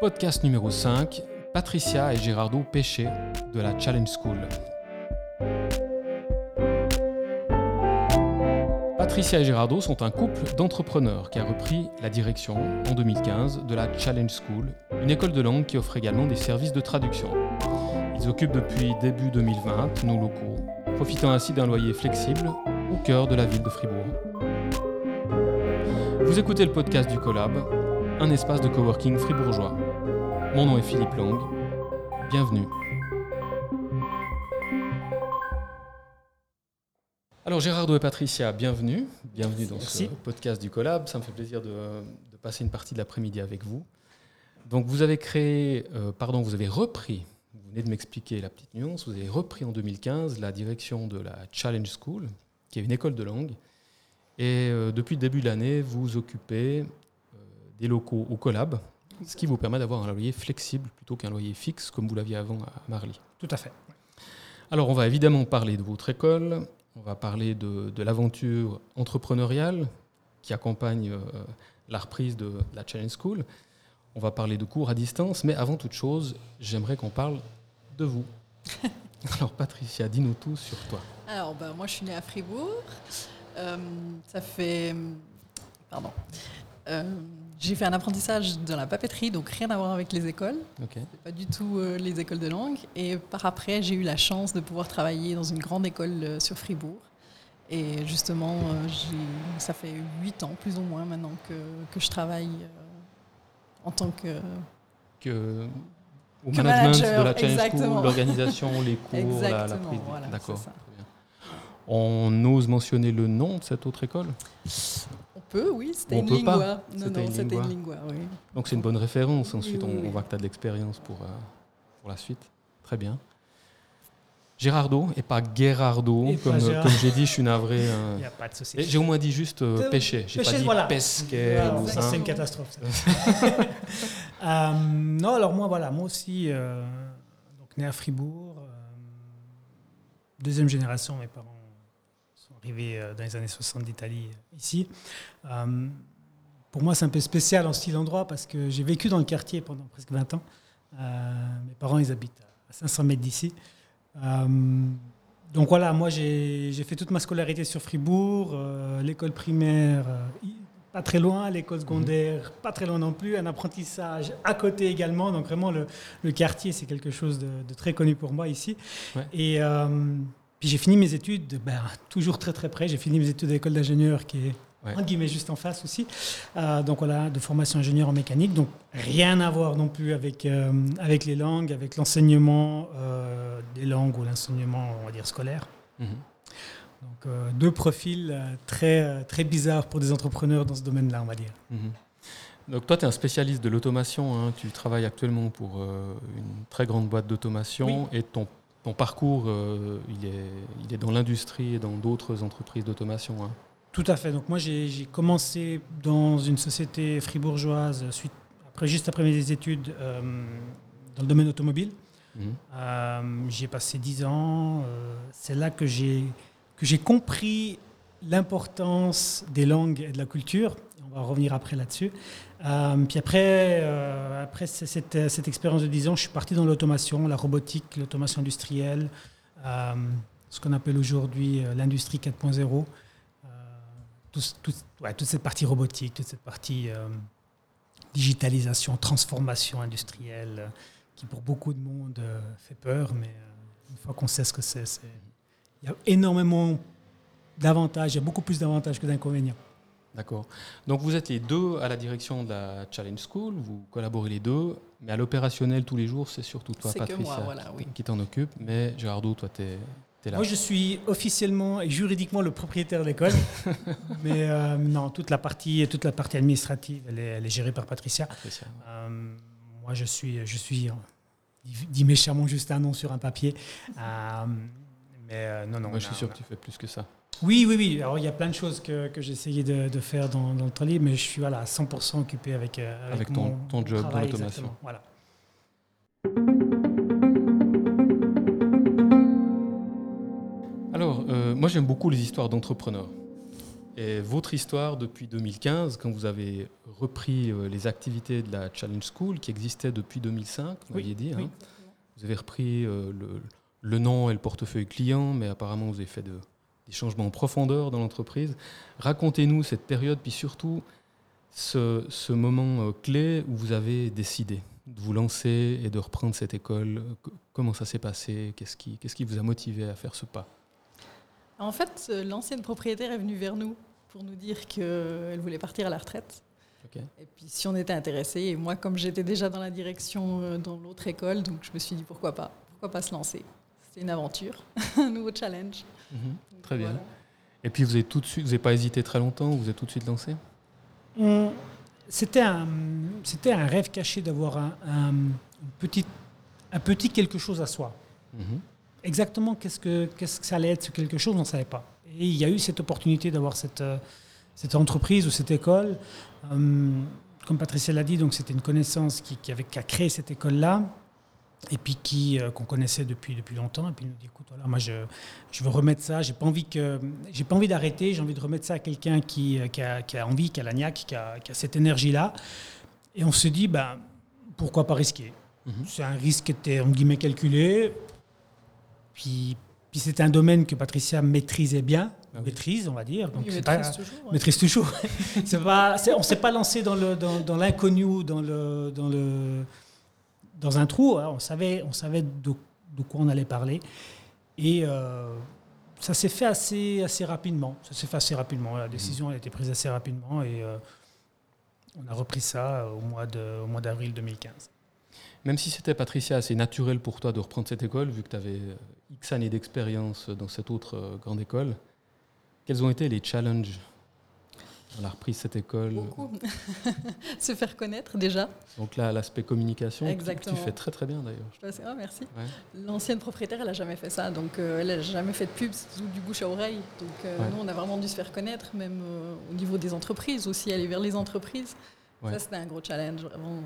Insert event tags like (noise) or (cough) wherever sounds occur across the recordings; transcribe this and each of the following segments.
Podcast numéro 5, Patricia et Gérardo Péché de la Challenge School. Patricia et Gérardo sont un couple d'entrepreneurs qui a repris la direction en 2015 de la Challenge School, une école de langue qui offre également des services de traduction. Ils occupent depuis début 2020 nos locaux, profitant ainsi d'un loyer flexible au cœur de la ville de Fribourg. Vous écoutez le podcast du Collab, un espace de coworking fribourgeois. Mon nom est Philippe Lang. Bienvenue. Alors Gérardo et Patricia, bienvenue. Bienvenue dans ce podcast du Collab. Ça me fait plaisir de, passer une partie de l'après-midi avec vous. Donc vous avez créé, euh, pardon, vous avez repris, vous venez de m'expliquer la petite nuance, vous avez repris en 2015 la direction de la Challenge School, qui est une école de langue. Et euh, depuis le début de l'année, vous occupez euh, des locaux au Collab, ce qui vous permet d'avoir un loyer flexible plutôt qu'un loyer fixe comme vous l'aviez avant à Marly. Tout à fait. Alors on va évidemment parler de votre école, on va parler de, l'aventure entrepreneuriale qui accompagne euh, la reprise de la Challenge School. On va parler de cours à distance, mais avant toute chose, j'aimerais qu'on parle de vous. (laughs) Alors Patricia, dis-nous tout sur toi. Alors ben, moi je suis née à Fribourg. Euh, ça fait... Pardon. Euh, j'ai fait un apprentissage dans la papeterie, donc rien à voir avec les écoles. Okay. Pas du tout euh, les écoles de langue. Et par après, j'ai eu la chance de pouvoir travailler dans une grande école euh, sur Fribourg. Et justement, euh, ça fait huit ans, plus ou moins, maintenant que, que je travaille en tant que... que au management de la Challenge l'organisation, les (laughs) cours, la, la, prise. D'accord. On ose mentionner le nom de cette autre école? Peut, oui, c'était une lingua. Non, non, c'était une lingua, oui. Donc c'est une bonne référence. Ensuite, on, voit que tu as de l'expérience pour, euh, pour la suite. Très bien. Gérardo et pas Gerardo, comme, euh, comme j'ai dit, je suis navré. (laughs) Il n'y a pas de souci. J'ai au moins dit juste euh, péché. J'ai pas dit voilà. pesquet. c'est une catastrophe. (laughs) non, alors moi, voilà, moi aussi, donc né à Fribourg, deuxième génération, mes parents arrivé euh, dans les années 60 d'Italie euh, ici. Euh, pour moi, c'est un peu spécial en style endroit parce que j'ai vécu dans le quartier pendant presque 20 ans. mes parents, ils habitent à 500 mètres d'ici. donc voilà, moi, j'ai fait toute ma scolarité sur Fribourg, l'école primaire pas très loin, l'école secondaire pas très loin non plus, un apprentissage à côté également. Donc vraiment, le, quartier, c'est quelque chose de, très connu pour moi ici. Et puis j'ai fini mes études, ben, toujours très très près. J'ai fini mes études à l'école d'ingénieur qui est en guillemets juste en face aussi. Euh, donc voilà, de formation ingénieur en mécanique. Donc rien à voir non plus avec, euh, avec les langues, avec l'enseignement euh, des langues ou l'enseignement, on va dire, scolaire. Mhm. Donc deux profils très, très bizarres pour des entrepreneurs dans ce domaine-là, on va dire. Mhm. Donc toi, tu es un spécialiste de l'automation. Hein. Tu travailles actuellement pour une très grande boîte d'automation et ton ton parcours, euh, il, est, il est dans l'industrie et dans d'autres entreprises d'automation. Hein. Tout à fait. Donc moi, j'ai commencé dans une société fribourgeoise, suite, après, juste après mes études, euh, dans le domaine automobile. Mhm. Euh, j'y ai passé dix ans. C'est là que j'ai compris l'importance des langues et de la culture. On va revenir après là-dessus. Euh, puis après, euh, après cette, cette, expérience de 10 ans, je suis parti dans l'automation, la robotique, l'automation industrielle, euh, ce qu'on appelle aujourd'hui l'industrie 4.0. toute cette partie robotique, toute cette partie digitalisation, transformation industrielle, qui pour beaucoup de monde fait peur, mais une fois qu'on sait ce que c'est, il y a énormément d'avantages, il y a beaucoup plus d'avantages que d'inconvénients. D'accord. Donc vous êtes les deux à la direction de la Challenge School, vous collaborez les deux, mais à l'opérationnel tous les jours, c'est surtout toi, Patricia, qui, t'en occupe. Mais Gérardo, toi, tu es, là. Moi, je suis officiellement et juridiquement le propriétaire de l'école, (laughs) mais euh, non, toute la partie, toute la partie administrative, elle est, gérée par Patricia. Euh, moi, je suis, je suis, dit méchamment juste un nom sur un papier. Euh, mais non, non. Moi, je suis sûr que tu fais plus que ça. Oui, oui, oui. Alors, il y a plein de choses que, que j'ai essayé de, de, faire dans, dans, le mais je suis voilà, à 100% occupé avec, euh, avec, ton, ton job dans l'automation. Voilà. Alors, euh, moi, j'aime beaucoup les histoires d'entrepreneurs. Et votre histoire depuis 2015, quand vous avez repris les activités de la Challenge School, qui existait depuis 2005, vous m'aviez dit, hein. vous avez repris le, le, nom et le portefeuille client, mais apparemment vous avez fait de, des changements en profondeur dans l'entreprise. Racontez-nous cette période, puis surtout ce, moment euh, clé où vous avez décidé de vous lancer et de reprendre cette école. Comment ça s'est passé? Qu'est-ce qui, qu'est-ce qui vous a motivé à faire ce pas? En fait, euh, l'ancienne propriétaire est venue vers nous pour nous dire qu'elle voulait partir à la retraite. Et puis si on était intéressé, et moi comme j'étais déjà dans la direction euh, dans l'autre école, donc je me suis dit pourquoi pas, pourquoi pas se lancer. C'était une aventure, (laughs) un nouveau challenge. Mhm. très bien. Et puis vous avez tout de suite, vous n'avez pas hésité très longtemps, vous êtes tout de suite lancé c'était un, c'était un rêve caché d'avoir un, petit, un petit quelque chose à soi. Mhm. Exactement qu'est-ce que, qu'est-ce que ça allait être ce quelque chose, on ne savait pas. Et il y a eu cette opportunité d'avoir cette, euh, cette entreprise ou cette école. Euh, comme Patricia l'a dit, donc c'était une connaissance qui, qui, avait, qui a créé cette école-là et puis qui euh, qu'on connaissait depuis depuis longtemps et puis il nous dit écoute voilà moi je, je veux remettre ça j'ai pas envie que j'ai pas envie d'arrêter j'ai envie de remettre ça à quelqu'un qui, euh, qui, a, qui, a, envie qui a la niaque qui a, qui a cette énergie là et on se dit ben pourquoi pas risquer? Mhm. c'est un risque qui était en guillemets calculé. Puis puis c'est un domaine que Patricia maîtrisait bien ah maîtrise on va dire. Donc maîtrise, pas, toujours, maîtrise toujours. (laughs) C'est pas on s'est pas lancé dans le dans, dans l'inconnu dans le dans le dans un trou. Hein, on savait, on savait de, quoi on allait parler. Et euh, ça s'est fait assez, assez rapidement. Ça s'est fait assez rapidement. La décision a été prise assez rapidement et euh, on a repris ça au mois, de, au mois d'avril 2015. Même si c'était, Patricia, assez naturel pour toi de reprendre cette école, vu que tu avais euh, X années d'expérience dans cette autre grande école, quels ont été les challenges on a repris cette école. Beaucoup. (laughs) Se faire connaître déjà. Donc là, l'aspect communication, Exactement. Tu, fais très très bien d'ailleurs. Oh, merci. L'ancienne propriétaire, elle n'a jamais fait ça. Donc euh, elle n'a jamais fait de pub, c'est du bouche à oreille. Donc euh, nous, on a vraiment dû se faire connaître, même euh, au niveau des entreprises aussi, aller vers les entreprises. Ça, c'était un gros challenge, vraiment.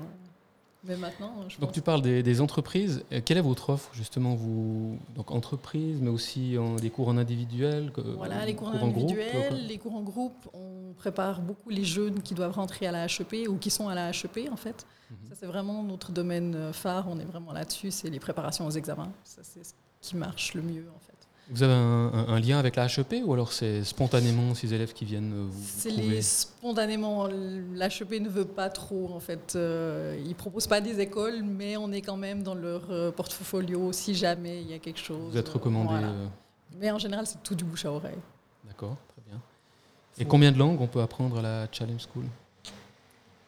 Mais maintenant, je Donc tu parles des, entreprises. Euh, quelle est votre offre justement vous Donc entreprise, mais aussi en, des cours en individuel Voilà, les cours, en individuel, les cours en groupe. On prépare beaucoup les jeunes qui doivent rentrer à la HEP ou qui sont à la HEP en fait. Mhm. Ça c'est vraiment notre domaine euh, phare. On est vraiment là-dessus. C'est les préparations aux examens. Ça c'est ce qui marche le mieux en fait. Vous avez un, lien avec la HEP ou alors c'est spontanément ces élèves qui viennent vous C'est spontanément. L'HEP ne veut pas trop en fait. Euh, ils ne proposent pas des écoles, mais on est quand même dans leur euh, portfolio si jamais il y a quelque chose. Vous êtes recommandé. Euh, mais en général, c'est tout du bouche à oreille. D'accord, très bien. Et combien de langues on peut apprendre à la Challenge School?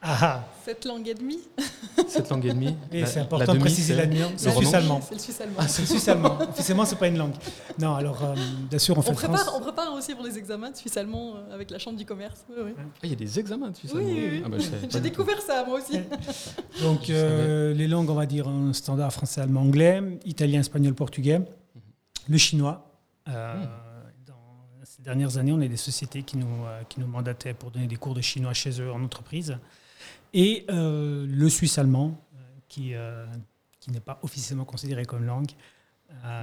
Ah Sept langues et demie. (laughs) Sept langues et demie. Et c'est important de préciser la nuance. C'est le suisse allemand. C'est le suisse allemand. Ah, c'est le suisse allemand. (laughs) Officiellement, c'est pas une langue. Non, alors, euh, bien sûr, on fait on prépare, On prépare aussi pour les examens de suisse allemand euh, avec la Chambre du commerce. Oui, oui. Ah, il y a des examens de suisse allemand. Oui, oui. Ah, bah, J'ai découvert ça, moi aussi. (laughs) Donc, euh, les langues, on va dire un standard français, allemand, anglais, italien, espagnol, portugais, mhm. le chinois. Dans ces dernières années, on a des sociétés qui nous, qui nous mandataient pour donner des cours de chinois chez eux en entreprise et euh, le suisse allemand, euh, qui, euh, qui n'est pas officiellement considéré comme langue.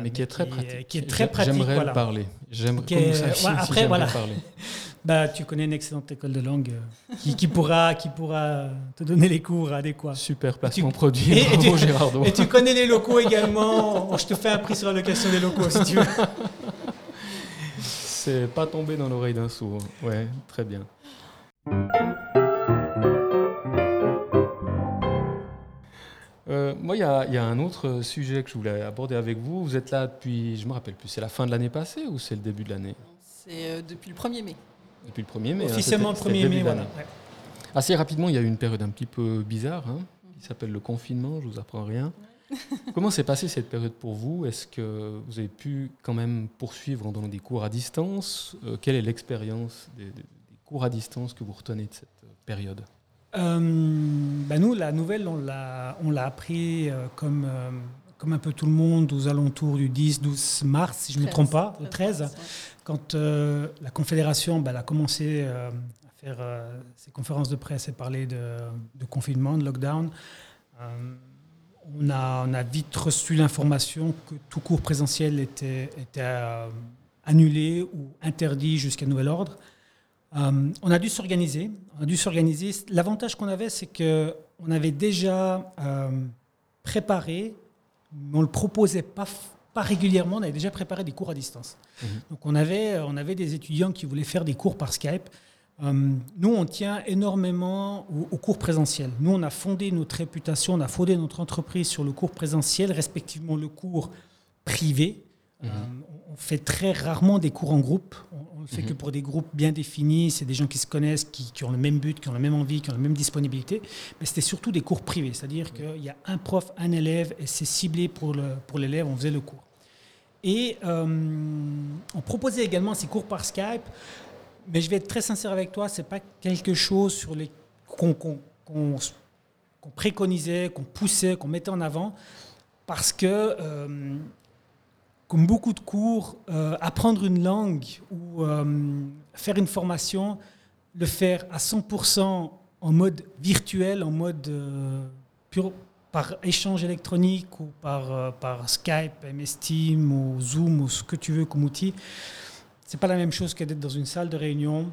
mais qui est très pratique. Qui est très pratique. J'aimerais le parler. J'aimerais après, voilà. parler. (laughs) bah, tu connais une excellente école de langue qui, qui, pourra, qui pourra te donner les cours adéquats. Super placement tu, produit. Et, et, tu, et tu connais les locaux également. Je te fais un prix sur la location des locaux si tu veux. C'est pas tombé dans l'oreille d'un sourd. Ouais, très bien. Euh, moi, il y, a un autre sujet que je voulais aborder avec vous. Vous êtes là depuis, je me rappelle plus, c'est la fin de l'année passée ou c'est le début de l'année? C'est euh, depuis le 1er mai. Depuis le 1er mai. Hein, Officiellement le 1er mai, voilà. Assez rapidement, il y a eu une période un petit peu bizarre, hein, qui s'appelle le confinement, je vous apprends rien. Comment s'est passée cette période pour vous? Est-ce que vous avez pu quand même poursuivre dans des cours à distance? Euh, Quelle est l'expérience des, des, cours à distance que vous retenez de cette période? Euh, bah, nous, la nouvelle, on l'a, appris euh, comme, euh, comme un peu tout le monde aux alentours du 10-12 mars, si je ne me trompe pas, le 13, quand la Confédération bah, a commencé à faire ses conférences de presse et parler de, de confinement, de lockdown. on, a, on a vite reçu l'information que tout cours présentiel était, était annulé ou interdit jusqu'à nouvel ordre. On a dû s'organiser. On a dû s'organiser. L'avantage qu'on avait, c'est que on avait déjà préparé, mais on le proposait pas pas régulièrement, on avait déjà préparé des cours à distance. Mhm. Donc on avait, on avait des étudiants qui voulaient faire des cours par Skype. Euh, nous, on tient énormément aux, cours présentiels. Nous, on a fondé notre réputation, on a fondé notre entreprise sur le cours présentiel, respectivement le cours privé. Mhm. Euh, on fait très rarement des cours en groupe. On ne fait que mhm. pour des groupes bien définis. C'est des gens qui se connaissent, qui, qui, ont le même but, qui ont la même envie, qui ont la même disponibilité. Mais c'était surtout des cours privés. C'est-à-dire qu'il y a un prof, un élève, et c'est ciblé pour l'élève. Pour on faisait le cours. Et euh, on proposait également ces cours par Skype mais je vais être très sincère avec toi, c'est pas quelque chose sur les qu'on préconisait, qu'on poussait, qu'on mettait en avant, parce que euh, comme beaucoup de cours, euh, apprendre une langue ou euh, faire une formation, le faire à 100% en mode virtuel, en mode pur, par échange électronique ou par, par Skype, MS Team ou Zoom ou ce que tu veux comme outil, c'est pas la même chose que d'être dans une salle de réunion,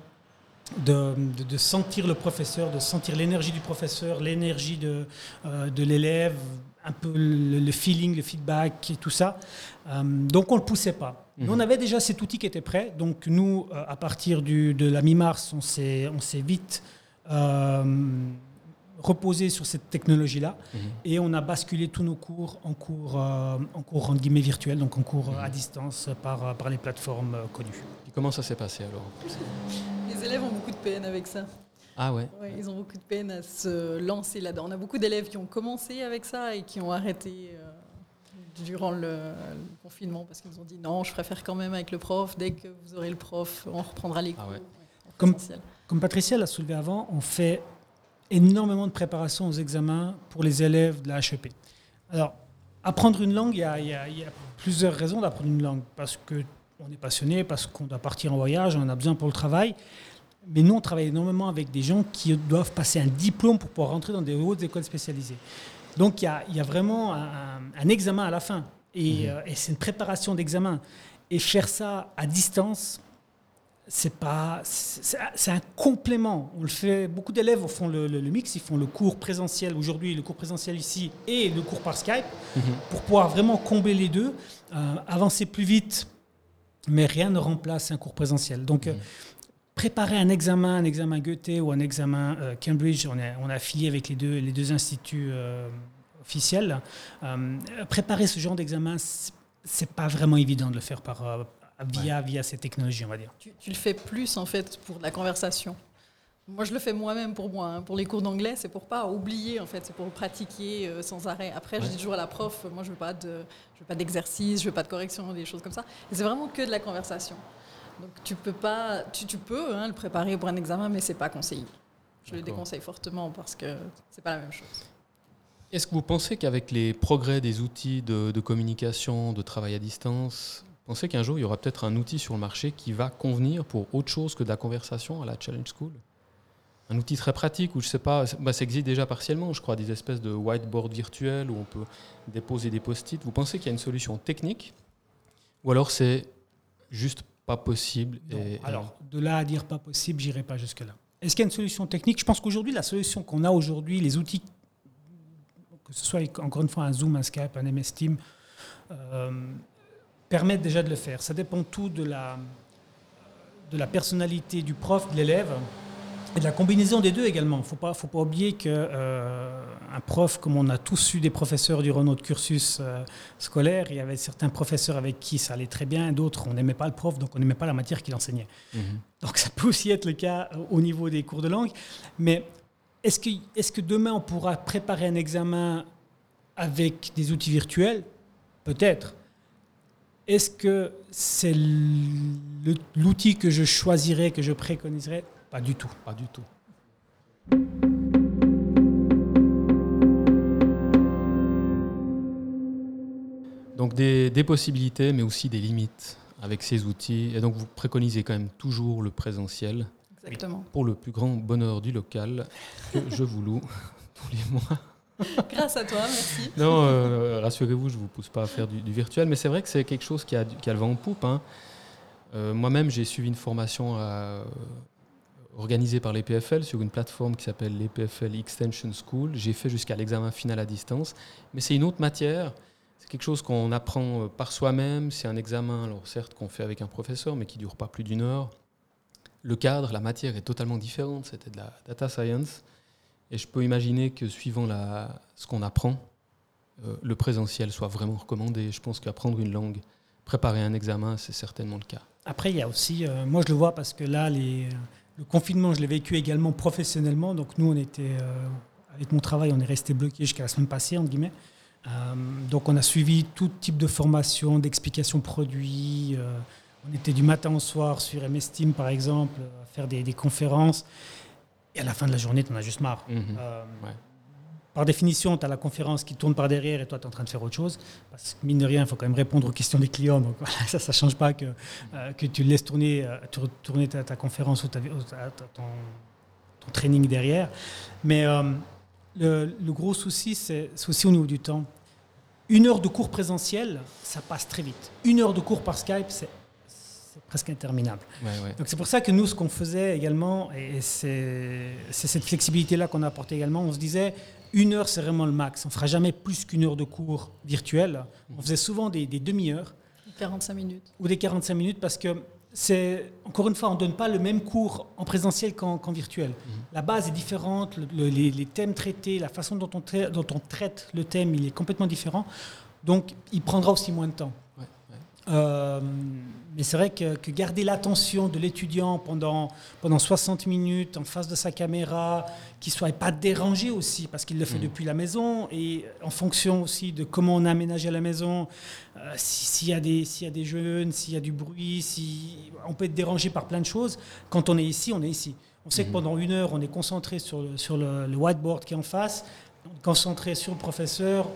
de, de, sentir le professeur, de sentir l'énergie du professeur, l'énergie de, euh, de l'élève, un peu le, feeling, le feedback et tout ça. Euh, donc on ne le poussait pas. Nous, on mhm. avait déjà cet outil qui était prêt. Donc nous, euh, à partir du, de la mi-mars, on s'est vite reposer sur cette technologie-là. Mhm. Et on a basculé tous nos cours en cours, en cours en guillemets virtuels, donc en cours à mhm. distance par, par les plateformes connues. Et comment ça s'est passé alors? Les élèves ont beaucoup de peine avec ça. Ah ouais? Ils ont beaucoup de peine à se lancer là-dedans. On a beaucoup d'élèves qui ont commencé avec ça et qui ont arrêté durant le, confinement parce qu'ils ont dit non, je préfère quand même avec le prof. Dès que vous aurez le prof, on reprendra les ah comme, comme Patricia l'a soulevé avant, on fait énormément de préparation aux examens pour les élèves de la HEP. Alors, apprendre une langue, il y a, plusieurs raisons d'apprendre une langue. Parce qu'on est passionné, parce qu'on doit partir en voyage, on en a besoin pour le travail. Mais nous, on travaille énormément avec des gens qui doivent passer un diplôme pour pouvoir rentrer dans des hautes écoles spécialisées. Donc, il y a, vraiment un, examen à la fin. Et, mmh. euh, et c'est une préparation d'examen. Et faire ça à distance, c'est pas c'est un complément on le fait beaucoup d'élèves font le, mix ils font le cours présentiel aujourd'hui le cours présentiel ici et le cours par Skype mhm. pour pouvoir vraiment combler les deux euh, avancer plus vite mais rien ne remplace un cours présentiel donc euh, mhm. préparer un examen un examen Goethe ou un examen euh, Cambridge on, on a affilié avec les deux les deux instituts officiels préparer ce genre d'examen c'est pas vraiment évident de le faire par via, via ces technologies, on va dire. Tu, le fais plus, en fait, pour la conversation. Moi, je le fais moi-même pour moi. Hein. Pour les cours d'anglais, c'est pour pas oublier, en fait. C'est pour pratiquer euh, sans arrêt. Après, je dis toujours à la prof, moi, je veux pas de, je veux pas d'exercice, je veux pas de correction, des choses comme ça. C'est vraiment que de la conversation. Donc, tu peux pas, tu, tu peux hein, le préparer pour un examen, mais c'est pas conseillé. Je le déconseille fortement parce que c'est pas la même chose. Est-ce que vous pensez qu'avec les progrès des outils de, de communication, de travail à distance, pensez qu'un jour, il y aura peut-être un outil sur le marché qui va convenir pour autre chose que de la conversation à la Challenge School? Un outil très pratique où, je sais pas, bah, ça existe déjà partiellement, je crois, des espèces de whiteboard virtuels où on peut déposer des post-it. Vous pensez qu'il y a une solution technique ou alors c'est juste pas possible Alors, de là à dire pas possible, j'irai pas jusque-là. Est-ce qu'il y a une solution technique? Je pense qu'aujourd'hui, la solution qu'on a aujourd'hui, les outils, que ce soit encore une fois un Zoom, un Skype, un MS Team, euh, permettent déjà de le faire. Ça dépend tout de la, de la personnalité du prof, de l'élève, et de la combinaison des deux également. Il ne faut pas, faut pas oublier qu'un euh, un prof, comme on a tous eu des professeurs durant notre cursus euh, scolaire, il y avait certains professeurs avec qui ça allait très bien, d'autres, on n'aimait pas le prof, donc on n'aimait pas la matière qu'il enseignait. Mhm. Donc ça peut aussi être le cas euh, au niveau des cours de langue. Mais est-ce que, est que demain on pourra préparer un examen avec des outils virtuels? Peut-être. Est-ce que c'est l'outil que je choisirais, que je préconiserais? Pas du tout. Pas du tout. Donc des, possibilités, mais aussi des limites avec ces outils. Et donc vous préconisez quand même toujours le présentiel. Exactement. Pour le plus grand bonheur du local que je vous loue (laughs) tous les mois. Grâce à toi, merci. Non, euh, rassurez-vous, je ne vous pousse pas à faire du, virtuel, mais c'est vrai que c'est quelque chose qui a, qui a, le vent en poupe. Hein. Euh, moi-même, j'ai suivi une formation à, organisé par l'EPFL sur une plateforme qui s'appelle l'EPFL Extension School. J'ai fait jusqu'à l'examen final à distance, mais c'est une autre matière. C'est quelque chose qu'on apprend par soi-même. C'est un examen, alors certes qu'on fait avec un professeur, mais qui dure pas plus d'une heure. Le cadre, la matière est totalement différente. C'était de la data science. Et je peux imaginer que suivant la, ce qu'on apprend, euh, le présentiel soit vraiment recommandé. Je pense qu'apprendre une langue, préparer un examen, c'est certainement le cas. Après, il y a aussi, euh, moi je le vois parce que là, les, le confinement, je l'ai vécu également professionnellement. Donc nous, on était, euh, avec mon travail, on est resté bloqué jusqu'à la semaine passée, entre guillemets. donc on a suivi tout type de formation, d'explication produits. on était du matin au soir sur MS Team, par exemple, à faire des, des conférences. Et à la fin de la journée, tu en as juste marre. Mhm. Euh, par définition, tu as la conférence qui tourne par derrière et toi, tu es en train de faire autre chose. Parce que, mine de rien, il faut quand même répondre aux questions des clients. Donc, (laughs) ça, ça ne change pas que, euh, que tu laisses tourner, euh, tourner ta, conférence ou ta, ton, ton, training derrière. Mais le, le, gros souci, c'est aussi au niveau du temps. Une heure de cours présentiel, ça passe très vite. Une heure de cours par Skype, c'est presque interminable. Donc c'est pour ça que nous, ce qu'on faisait également, et c'est cette flexibilité-là qu'on a apporté également, on se disait, une heure, c'est vraiment le max. On ne fera jamais plus qu'une heure de cours virtuel. On faisait souvent des, demi-heures. 45 minutes. Ou des 45 minutes parce que c'est, encore une fois, on ne donne pas le même cours en présentiel qu'en virtuel. Mhm. La base est différente, les, thèmes traités, la façon dont on, traite, dont on traite le thème, il est complètement différent. Donc, il prendra aussi moins de temps. Euh, mais c'est vrai que, garder l'attention de l'étudiant pendant, pendant 60 minutes en face de sa caméra, qu'il ne soit pas dérangé aussi, parce qu'il le fait mm. depuis la maison, et en fonction aussi de comment on a aménagé la maison, euh, s'il y, a des, y a des jeunes, s'il y a du bruit, si, on peut être dérangé par plein de choses. Quand on est ici, on est ici. On sait que mm. pendant une heure, on est concentré sur le, sur le, whiteboard qui est en face, concentré sur le professeur,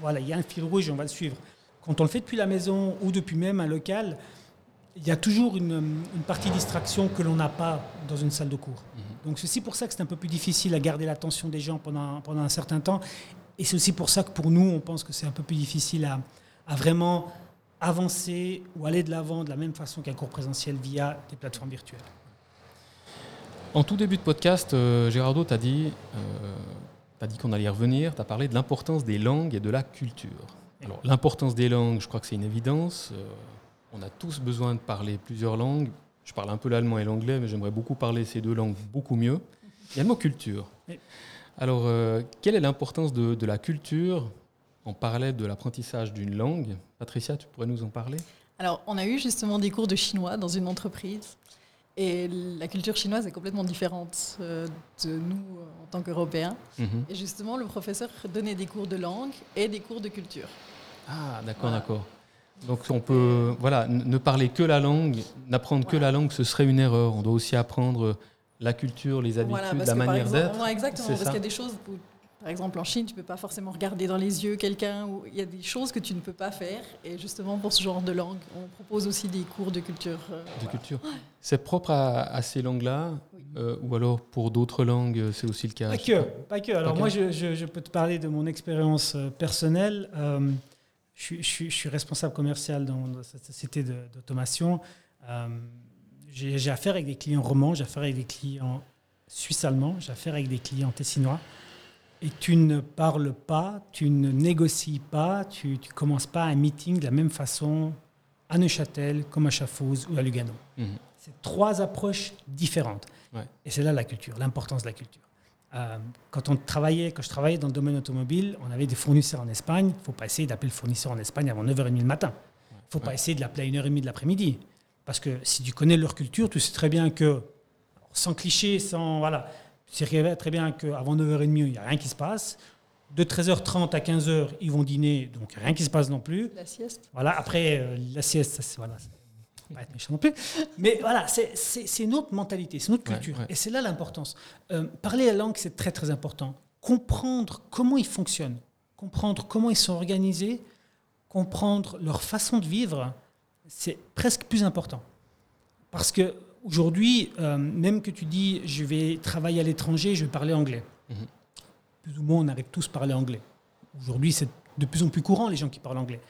voilà, il y a un fil rouge, on va le suivre. Quand on le fait depuis la maison ou depuis même un local, il y a toujours une, partie distraction que l'on n'a pas dans une salle de cours. Mhm. Donc c'est aussi pour ça que c'est un peu plus difficile à garder l'attention des gens pendant, pendant un certain temps. Et c'est aussi pour ça que pour nous, on pense que c'est un peu plus difficile à, vraiment avancer ou aller de l'avant de la même façon qu'un cours présentiel via des plateformes virtuelles. En tout début de podcast, euh, Gérardo t'a dit, euh, dit qu'on allait y revenir, tu as parlé de l'importance des langues et de la culture. Alors l'importance des langues, je crois que c'est une évidence. Euh, on a tous besoin de parler plusieurs langues. Je parle un peu l'allemand et l'anglais, mais j'aimerais beaucoup parler ces deux langues beaucoup mieux. Il y a le mot culture. Alors, euh, quelle est l'importance de, la culture en parallèle de l'apprentissage d'une langue? Patricia, tu pourrais nous en parler? Alors, on a eu justement des cours de chinois dans une entreprise. Et la culture chinoise est complètement différente euh, de nous en tant qu'Européens. Mhm. Et justement, le professeur donnait des cours de langue et des cours de culture. Ah, d'accord, d'accord. Donc on peut, voilà, ne parler que la langue, n'apprendre que la langue, ce serait une erreur. On doit aussi apprendre la culture, les habitudes, la manière d'être. exactement, parce qu'il y a des choses, par exemple en Chine, tu ne peux pas forcément regarder dans les yeux quelqu'un, ou il y a des choses que tu ne peux pas faire. Et justement pour ce genre de langue, on propose aussi des cours de culture. Euh, de culture. C'est propre à, ces langues-là euh, ou alors pour d'autres langues, c'est aussi le cas Pas que, pas que. Alors moi, je, peux te parler de mon expérience euh, je, suis responsable commercial dans, cette société d'automation. Euh, j'ai affaire avec des clients romans, j'ai affaire avec des clients suisses-allemands, j'ai affaire avec des clients tessinois. Et tu ne parles pas, tu ne négocies pas, tu ne commences pas un meeting de la même façon à Neuchâtel comme à Schaffhouse ou à Lugano. Mhm. C'est trois approches différentes. Et c'est là la culture, l'importance de la culture. Euh, quand on travaillait, quand je travaillais dans le domaine automobile, on avait des fournisseurs en Espagne. Il ne faut pas essayer d'appeler le fournisseur en Espagne avant 9h30 le matin. Il ne faut pas essayer de l'appeler à 1h30 de l'après-midi. Parce que si tu connais leur culture, tu sais très bien que, sans cliché, sans. Voilà, tu sais très bien qu'avant 9h30, il n'y a rien qui se passe. De 13h30 à 15h, ils vont dîner, donc rien qui se passe non plus. La sieste. Voilà, après, euh, la sieste, ça, voilà, pas être méchant non plus. Mais voilà, c'est une autre mentalité, c'est une autre culture. Et c'est là l'importance. Euh, parler la langue, c'est très très important. Comprendre comment ils fonctionnent, comprendre comment ils sont organisés, comprendre leur façon de vivre, c'est presque plus important. Parce que aujourd'hui, euh, même que tu dis je vais travailler à l'étranger, je vais parler anglais. Mhm. Plus ou moins, on arrive tous à parler anglais. Aujourd'hui, c'est de plus en plus courant les gens qui parlent anglais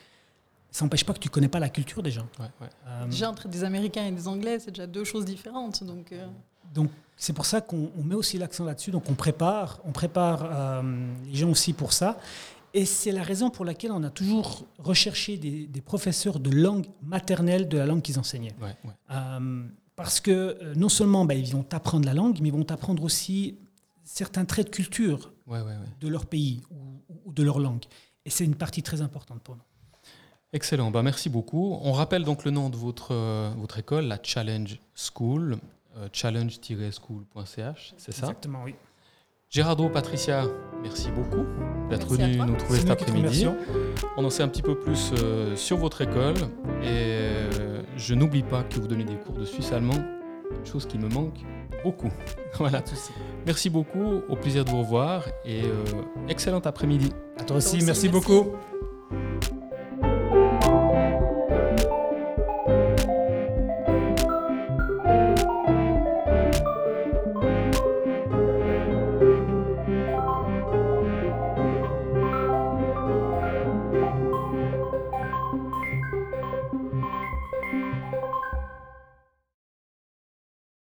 ça n'empêche pas que tu connais pas la culture des gens. Euh, déjà, entre des Américains et des Anglais, c'est déjà deux choses différentes. Donc, euh. donc c'est pour ça qu'on met aussi l'accent là-dessus. Donc on prépare, on prépare les gens aussi pour ça. Et c'est la raison pour laquelle on a toujours recherché des, professeurs de langue maternelle de la langue qu'ils enseignaient. parce que non seulement bah, ils vont apprendre la langue, mais ils vont apprendre aussi certains traits de culture de leur pays ou, de leur langue. Et c'est une partie très importante pour nous. Excellent, bah, merci beaucoup. On rappelle donc le nom de votre, euh, votre école, la Challenge School, euh, challenge-school.ch, c'est ça? Exactement, oui. Gérardo, Patricia, merci beaucoup d'être venu nous trouver cet après-midi. On en sait un petit peu plus euh, sur votre école et je n'oublie pas que vous donnez des cours de suisse allemand, une chose qui me manque beaucoup. (laughs) voilà. Merci beaucoup, au plaisir de vous revoir et excellent après-midi. À toi aussi, merci, beaucoup.